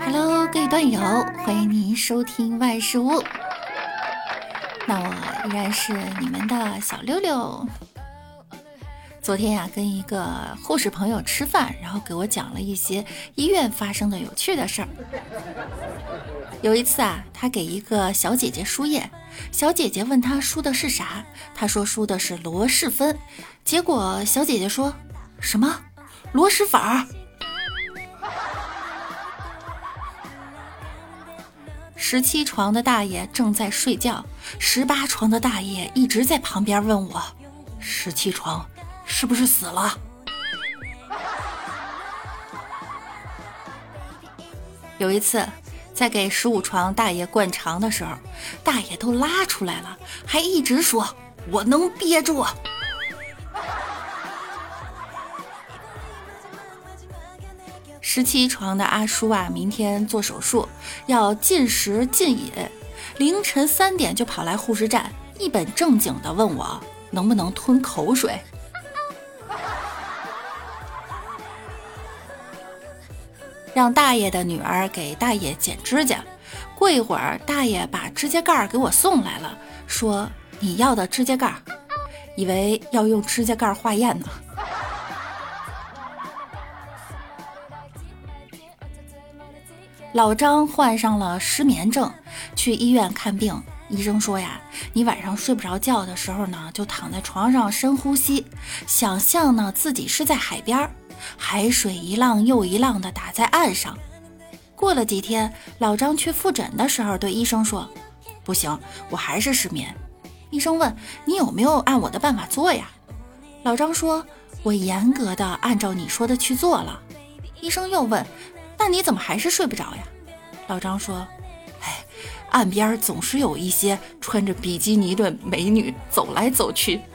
Hello，各位段友，欢迎您收听万事屋。那我依然是你们的小六六。昨天呀，跟一个护士朋友吃饭，然后给我讲了一些医院发生的有趣的事儿。有一次啊，他给一个小姐姐输液，小姐姐问他输的是啥，他说输的是螺蛳粉，结果小姐姐说什么螺蛳粉儿。十七床的大爷正在睡觉，十八床的大爷一直在旁边问我：“十七床是不是死了？”有一次，在给十五床大爷灌肠的时候，大爷都拉出来了，还一直说：“我能憋住。”十七床的阿叔啊，明天做手术，要禁食禁饮，凌晨三点就跑来护士站，一本正经的问我能不能吞口水。让大爷的女儿给大爷剪指甲，过一会儿，大爷把指甲盖给我送来了，说你要的指甲盖，以为要用指甲盖化验呢。老张患上了失眠症，去医院看病。医生说呀，你晚上睡不着觉的时候呢，就躺在床上深呼吸，想象呢自己是在海边，海水一浪又一浪的打在岸上。过了几天，老张去复诊的时候，对医生说：“不行，我还是失眠。”医生问：“你有没有按我的办法做呀？”老张说：“我严格的按照你说的去做了。”医生又问。那你怎么还是睡不着呀？老张说：“哎，岸边总是有一些穿着比基尼的美女走来走去。”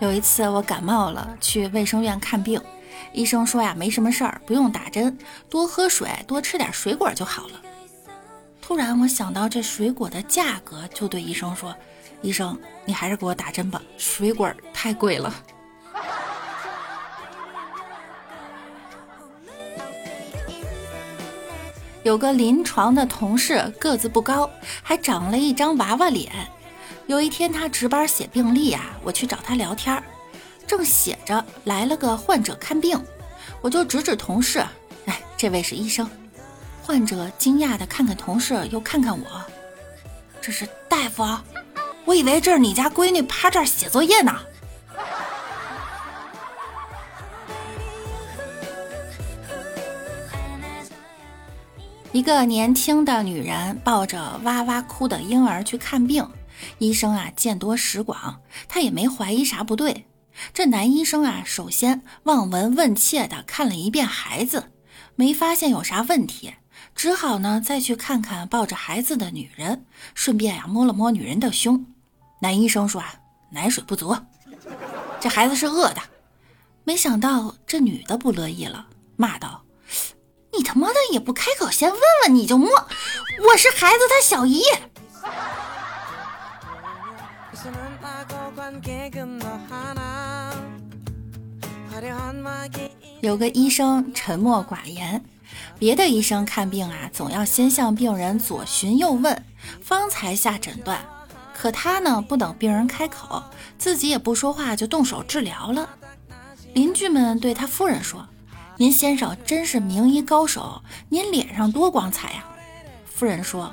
有一次我感冒了，去卫生院看病，医生说呀，没什么事儿，不用打针，多喝水，多吃点水果就好了。突然我想到这水果的价格，就对医生说。医生，你还是给我打针吧，水果太贵了。有个临床的同事，个子不高，还长了一张娃娃脸。有一天他值班写病历啊，我去找他聊天，正写着，来了个患者看病，我就指指同事，哎，这位是医生。患者惊讶的看看同事，又看看我，这是大夫。我以为这是你家闺女趴这儿写作业呢。一个年轻的女人抱着哇哇哭的婴儿去看病，医生啊见多识广，他也没怀疑啥不对。这男医生啊，首先望闻问切的看了一遍孩子，没发现有啥问题，只好呢再去看看抱着孩子的女人，顺便呀摸了摸女人的胸。男医生说：“啊，奶水不足，这孩子是饿的。”没想到这女的不乐意了，骂道：“你他妈的也不开口，先问问你就摸，我是孩子他小姨。”有个医生沉默寡言，别的医生看病啊，总要先向病人左询右问，方才下诊断。可他呢，不等病人开口，自己也不说话，就动手治疗了。邻居们对他夫人说：“您先生真是名医高手，您脸上多光彩呀。”夫人说：“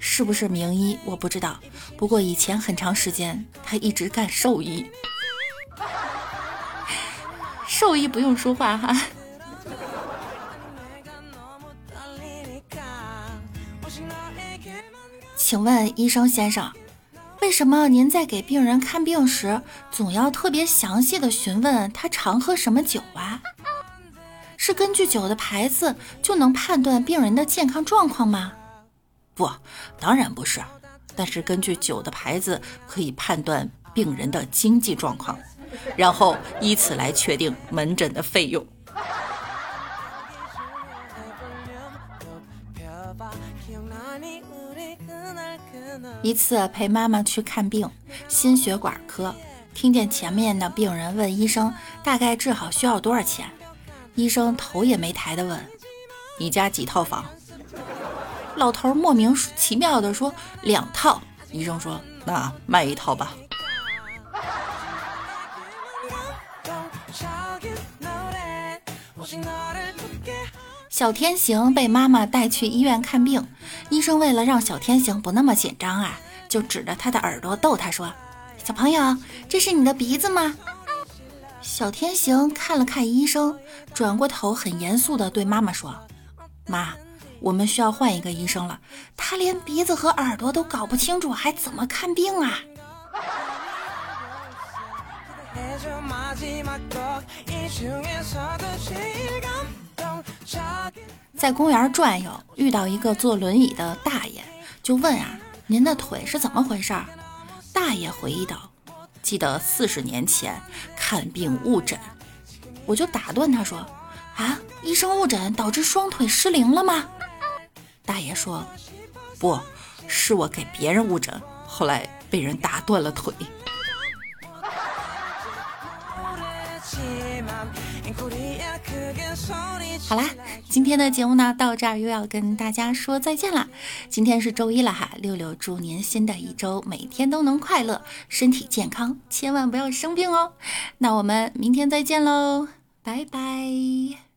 是不是名医我不知道，不过以前很长时间他一直干兽医。兽医不用说话哈。”请问医生先生。为什么您在给病人看病时，总要特别详细的询问他常喝什么酒啊？是根据酒的牌子就能判断病人的健康状况吗？不，当然不是。但是根据酒的牌子可以判断病人的经济状况，然后以此来确定门诊的费用。一次陪妈妈去看病，心血管科，听见前面的病人问医生大概治好需要多少钱，医生头也没抬的问：“你家几套房？”老头莫名其妙的说：“两套。”医生说：“那卖一套吧。”小天行被妈妈带去医院看病，医生为了让小天行不那么紧张啊，就指着他的耳朵逗他说：“小朋友，这是你的鼻子吗？”小天行看了看医生，转过头很严肃地对妈妈说：“妈，我们需要换一个医生了，他连鼻子和耳朵都搞不清楚，还怎么看病啊？”在公园转悠，遇到一个坐轮椅的大爷，就问啊：“您的腿是怎么回事？”大爷回忆道：“记得四十年前看病误诊，我就打断他说：‘啊，医生误诊导致双腿失灵了吗？’大爷说：‘不是我给别人误诊，后来被人打断了腿。’”好啦，今天的节目呢，到这儿又要跟大家说再见啦。今天是周一了哈，六六祝您新的一周每天都能快乐，身体健康，千万不要生病哦。那我们明天再见喽，拜拜。